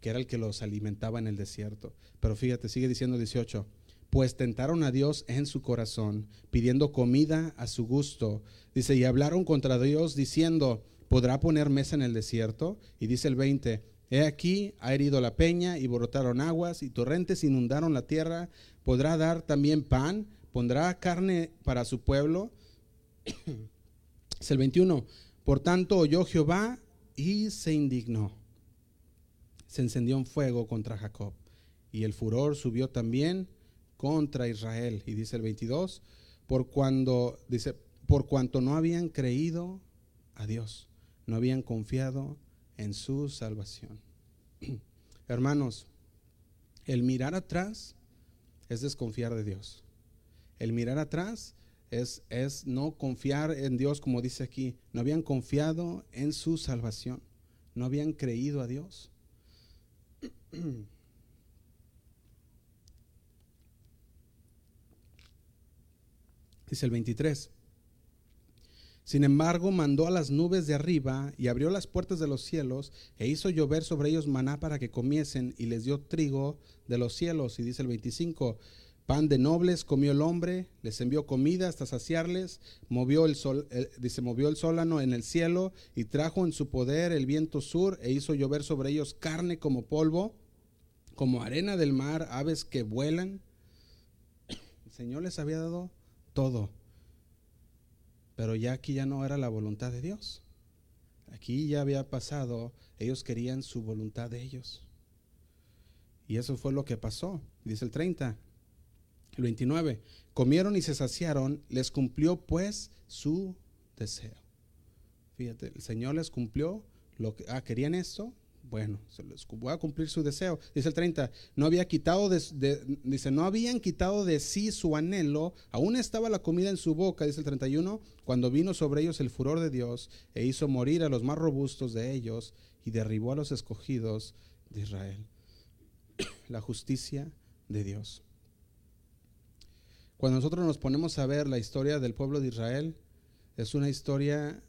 que era el que los alimentaba en el desierto. Pero fíjate, sigue diciendo 18 pues tentaron a Dios en su corazón, pidiendo comida a su gusto. Dice, y hablaron contra Dios diciendo, ¿podrá poner mesa en el desierto? Y dice el 20, he aquí, ha herido la peña y brotaron aguas y torrentes inundaron la tierra, ¿podrá dar también pan? ¿Pondrá carne para su pueblo? es el 21, por tanto oyó Jehová y se indignó. Se encendió un fuego contra Jacob y el furor subió también contra Israel. Y dice el 22, por cuando, dice, por cuanto no habían creído a Dios, no habían confiado en su salvación. Hermanos, el mirar atrás es desconfiar de Dios. El mirar atrás es, es no confiar en Dios, como dice aquí. No habían confiado en su salvación. No habían creído a Dios. dice el 23. Sin embargo, mandó a las nubes de arriba y abrió las puertas de los cielos e hizo llover sobre ellos maná para que comiesen y les dio trigo de los cielos. Y dice el 25, pan de nobles comió el hombre, les envió comida hasta saciarles, movió el sol, dice, movió el sólano en el cielo y trajo en su poder el viento sur e hizo llover sobre ellos carne como polvo, como arena del mar, aves que vuelan. El Señor les había dado todo. Pero ya aquí ya no era la voluntad de Dios. Aquí ya había pasado, ellos querían su voluntad de ellos. Y eso fue lo que pasó. Dice el 30, el 29. Comieron y se saciaron, les cumplió pues su deseo. Fíjate, el Señor les cumplió lo que, ah, querían esto, bueno, voy a cumplir su deseo. Dice el 30, no había quitado de, dice, no habían quitado de sí su anhelo, aún estaba la comida en su boca, dice el 31, cuando vino sobre ellos el furor de Dios e hizo morir a los más robustos de ellos y derribó a los escogidos de Israel. la justicia de Dios. Cuando nosotros nos ponemos a ver la historia del pueblo de Israel, es una historia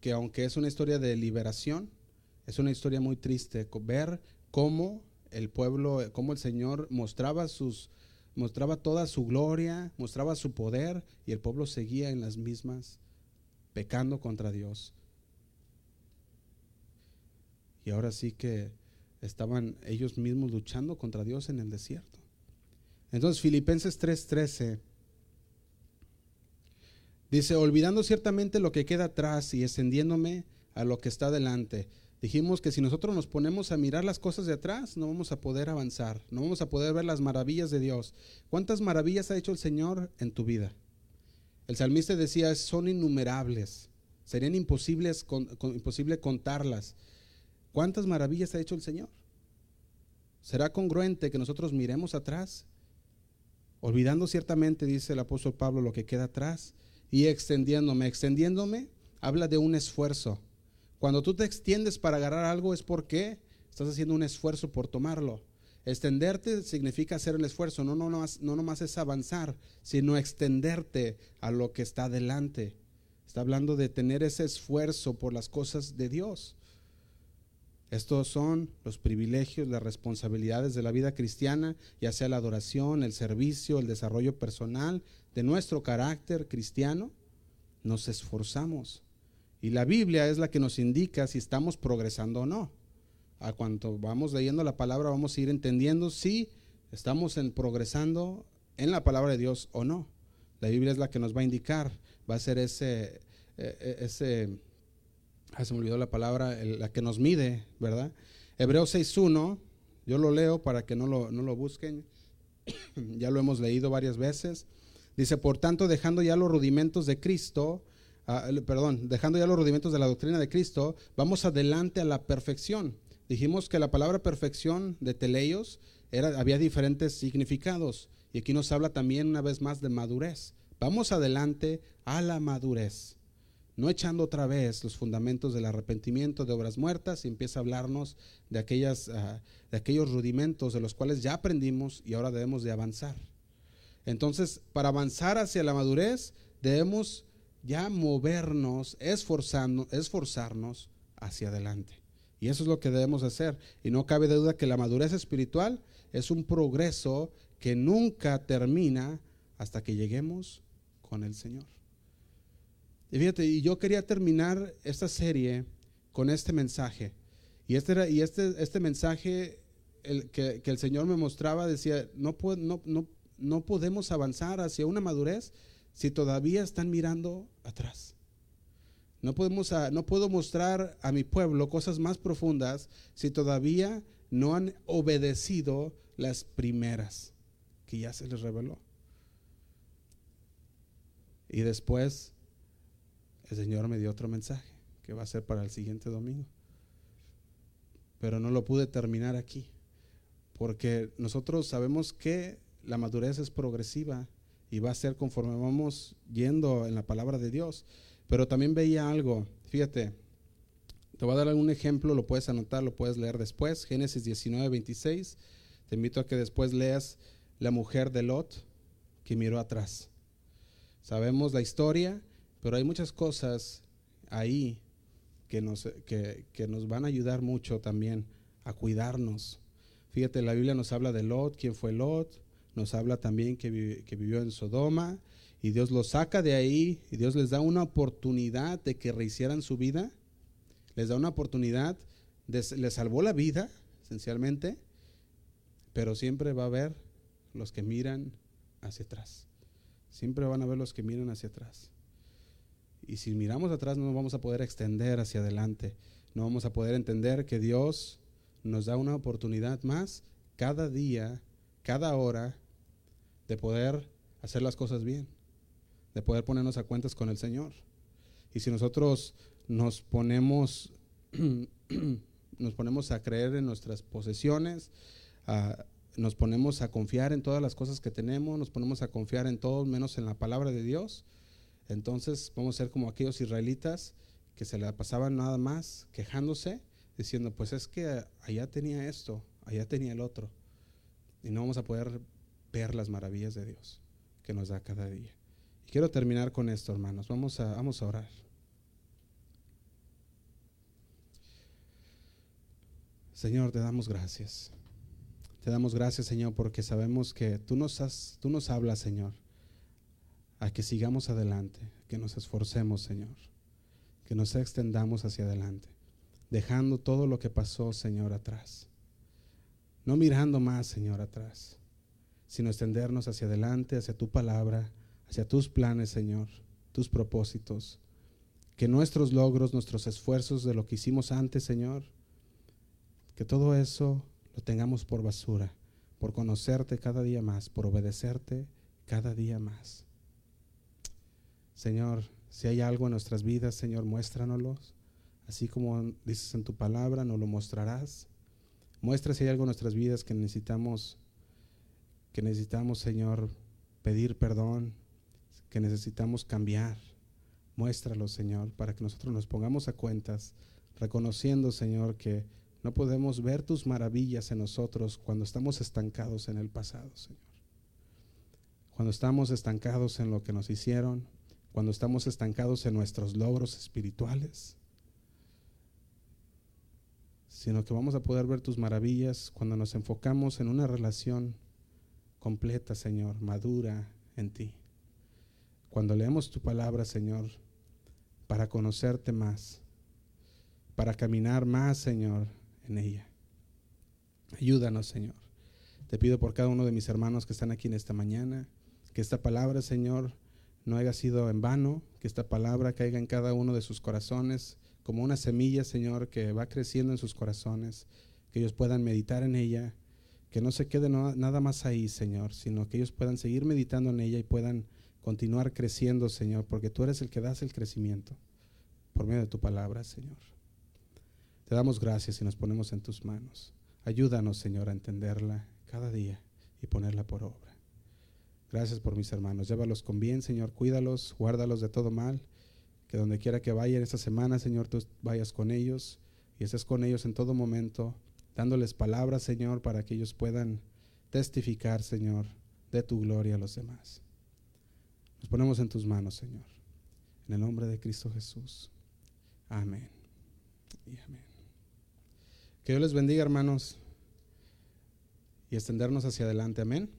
que aunque es una historia de liberación, es una historia muy triste ver cómo el pueblo, cómo el Señor mostraba sus mostraba toda su gloria, mostraba su poder y el pueblo seguía en las mismas pecando contra Dios. Y ahora sí que estaban ellos mismos luchando contra Dios en el desierto. Entonces Filipenses 3:13 dice, olvidando ciertamente lo que queda atrás y extendiéndome a lo que está delante Dijimos que si nosotros nos ponemos a mirar las cosas de atrás, no vamos a poder avanzar, no vamos a poder ver las maravillas de Dios. ¿Cuántas maravillas ha hecho el Señor en tu vida? El salmista decía, son innumerables, serían imposibles imposible contarlas. ¿Cuántas maravillas ha hecho el Señor? ¿Será congruente que nosotros miremos atrás? Olvidando ciertamente, dice el apóstol Pablo, lo que queda atrás y extendiéndome. Extendiéndome habla de un esfuerzo cuando tú te extiendes para agarrar algo es porque estás haciendo un esfuerzo por tomarlo. Extenderte significa hacer el esfuerzo, no, no, no, no nomás es avanzar, sino extenderte a lo que está delante. Está hablando de tener ese esfuerzo por las cosas de Dios. Estos son los privilegios, las responsabilidades de la vida cristiana, ya sea la adoración, el servicio, el desarrollo personal de nuestro carácter cristiano. Nos esforzamos. Y la Biblia es la que nos indica si estamos progresando o no a cuanto vamos leyendo la palabra, vamos a ir entendiendo si estamos en progresando en la palabra de Dios o no. La Biblia es la que nos va a indicar, va a ser ese, eh, eh, ese, se me olvidó la palabra, la que nos mide, ¿verdad? Hebreos 6.1, yo lo leo para que no lo, no lo busquen, ya lo hemos leído varias veces. Dice, por tanto, dejando ya los rudimentos de Cristo, ah, perdón, dejando ya los rudimentos de la doctrina de Cristo, vamos adelante a la perfección Dijimos que la palabra perfección de teleios era, había diferentes significados. Y aquí nos habla también una vez más de madurez. Vamos adelante a la madurez. No echando otra vez los fundamentos del arrepentimiento de obras muertas y empieza a hablarnos de, aquellas, ah, de aquellos rudimentos de los cuales ya aprendimos y ahora debemos de avanzar. Entonces, para avanzar hacia la madurez, debemos ya movernos, esforzarnos, esforzarnos hacia adelante. Y eso es lo que debemos hacer. Y no cabe duda que la madurez espiritual es un progreso que nunca termina hasta que lleguemos con el Señor. Y fíjate, y yo quería terminar esta serie con este mensaje. Y este, y este, este mensaje el, que, el Señor me mostraba decía, no, no, no, no podemos avanzar hacia una madurez si todavía están mirando atrás. No, podemos, no puedo mostrar a mi pueblo cosas más profundas si todavía no han obedecido las primeras que ya se les reveló. Y después el Señor me dio otro mensaje que va a ser para el siguiente domingo. Pero no lo pude terminar aquí, porque nosotros sabemos que la madurez es progresiva y va a ser conforme vamos yendo en la palabra de Dios. Pero también veía algo, fíjate, te voy a dar algún ejemplo, lo puedes anotar, lo puedes leer después, Génesis 19, 26. Te invito a que después leas la mujer de Lot que miró atrás. Sabemos la historia, pero hay muchas cosas ahí que nos, que, nos van a ayudar mucho también a cuidarnos. Fíjate, la Biblia nos habla de Lot, quién fue Lot, nos habla también que, que vivió en Sodoma, y Dios los saca de ahí y Dios les da una oportunidad de que rehicieran su vida, les da una oportunidad, les salvó la vida, esencialmente, pero siempre va a haber los que miran hacia atrás. Siempre van a ver los que miran hacia atrás. Y si miramos atrás no vamos a poder extender hacia adelante. No vamos a poder entender que Dios nos da una oportunidad más cada día, cada hora, de poder hacer las cosas bien de poder ponernos a cuentas con el Señor. Y si nosotros nos ponemos, nos ponemos a creer en nuestras posesiones, nos ponemos a confiar en todas las cosas que tenemos, nos ponemos a confiar en todo menos en la palabra de Dios, entonces vamos a ser como aquellos israelitas que se la pasaban nada más quejándose, diciendo, pues es que allá tenía esto, allá tenía el otro, y no vamos a poder ver las maravillas de Dios que nos da cada día. Quiero terminar con esto, hermanos. Vamos a, vamos a orar. Señor, te damos gracias. Te damos gracias, Señor, porque sabemos que tú nos, has, tú nos hablas, Señor, a que sigamos adelante, que nos esforcemos, Señor, que nos extendamos hacia adelante, dejando todo lo que pasó, Señor, atrás. No mirando más, Señor, atrás, sino extendernos hacia adelante, hacia tu palabra, hacia tus planes, Señor, tus propósitos. Que nuestros logros, nuestros esfuerzos de lo que hicimos antes, Señor, que todo eso lo tengamos por basura, por conocerte cada día más, por obedecerte cada día más. Señor, si hay algo en nuestras vidas, Señor, muéstranoslo. Así como dices en tu palabra, nos lo mostrarás. Muestra si hay algo en nuestras vidas que necesitamos, que necesitamos, Señor, pedir perdón, que necesitamos cambiar. Muéstralo, Señor, para que nosotros nos pongamos a cuentas, reconociendo, Señor, que No podemos ver tus maravillas en nosotros cuando estamos estancados en el pasado, Señor. Cuando estamos estancados en lo que nos hicieron, cuando estamos estancados en nuestros logros espirituales, sino que vamos a poder ver tus maravillas cuando nos enfocamos en una relación completa, Señor, madura en ti. Cuando leemos tu palabra, Señor, para conocerte más, para caminar más, Señor, en ella. Ayúdanos, Señor. Te pido por cada uno de mis hermanos que están aquí en esta mañana, que esta palabra, Señor, no haya sido en vano, que esta palabra caiga en cada uno de sus corazones como una semilla, Señor, que va creciendo en sus corazones, que ellos puedan meditar en ella, que no se quede nada más ahí, Señor, sino que ellos puedan seguir meditando en ella y puedan continuar creciendo, Señor, porque tú eres el que das el crecimiento por medio de tu palabra, Señor. Te damos gracias y nos ponemos en tus manos. Ayúdanos, Señor, a entenderla cada día y ponerla por obra. Gracias por mis hermanos. Llévalos con bien, Señor. Cuídalos, guárdalos de todo mal. Que donde quiera que vayan esta semana, Señor, tú vayas con ellos y estés con ellos en todo momento, dándoles palabras, Señor, para que ellos puedan testificar, Señor, de tu gloria a los demás. Nos ponemos en tus manos, Señor. En el nombre de Cristo Jesús. Amén. Y amén. Que Dios les bendiga, hermanos, y extendernos hacia adelante. Amén.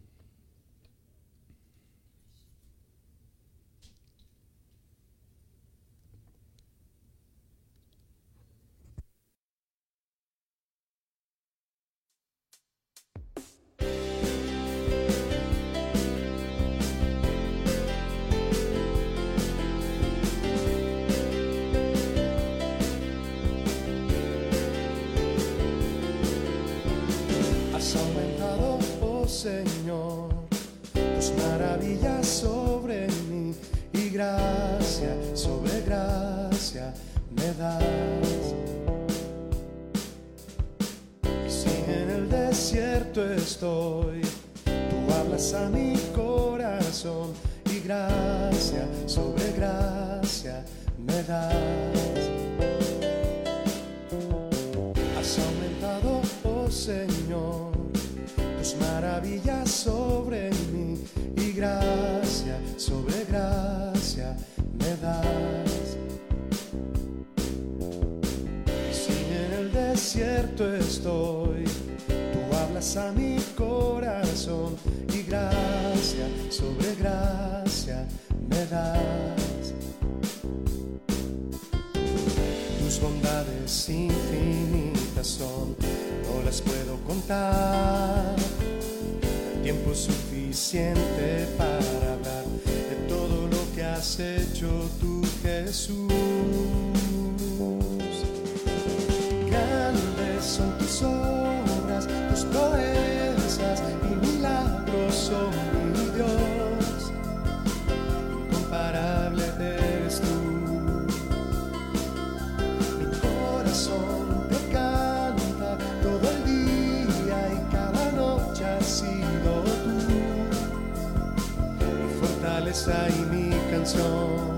sonrisa y mi canción.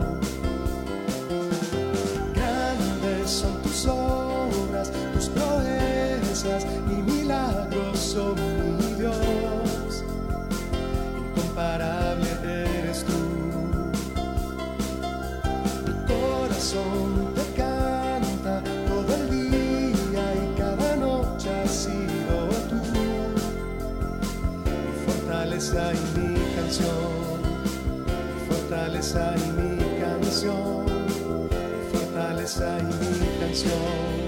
Fortaleza y mi canción, fortaleza y mi canción.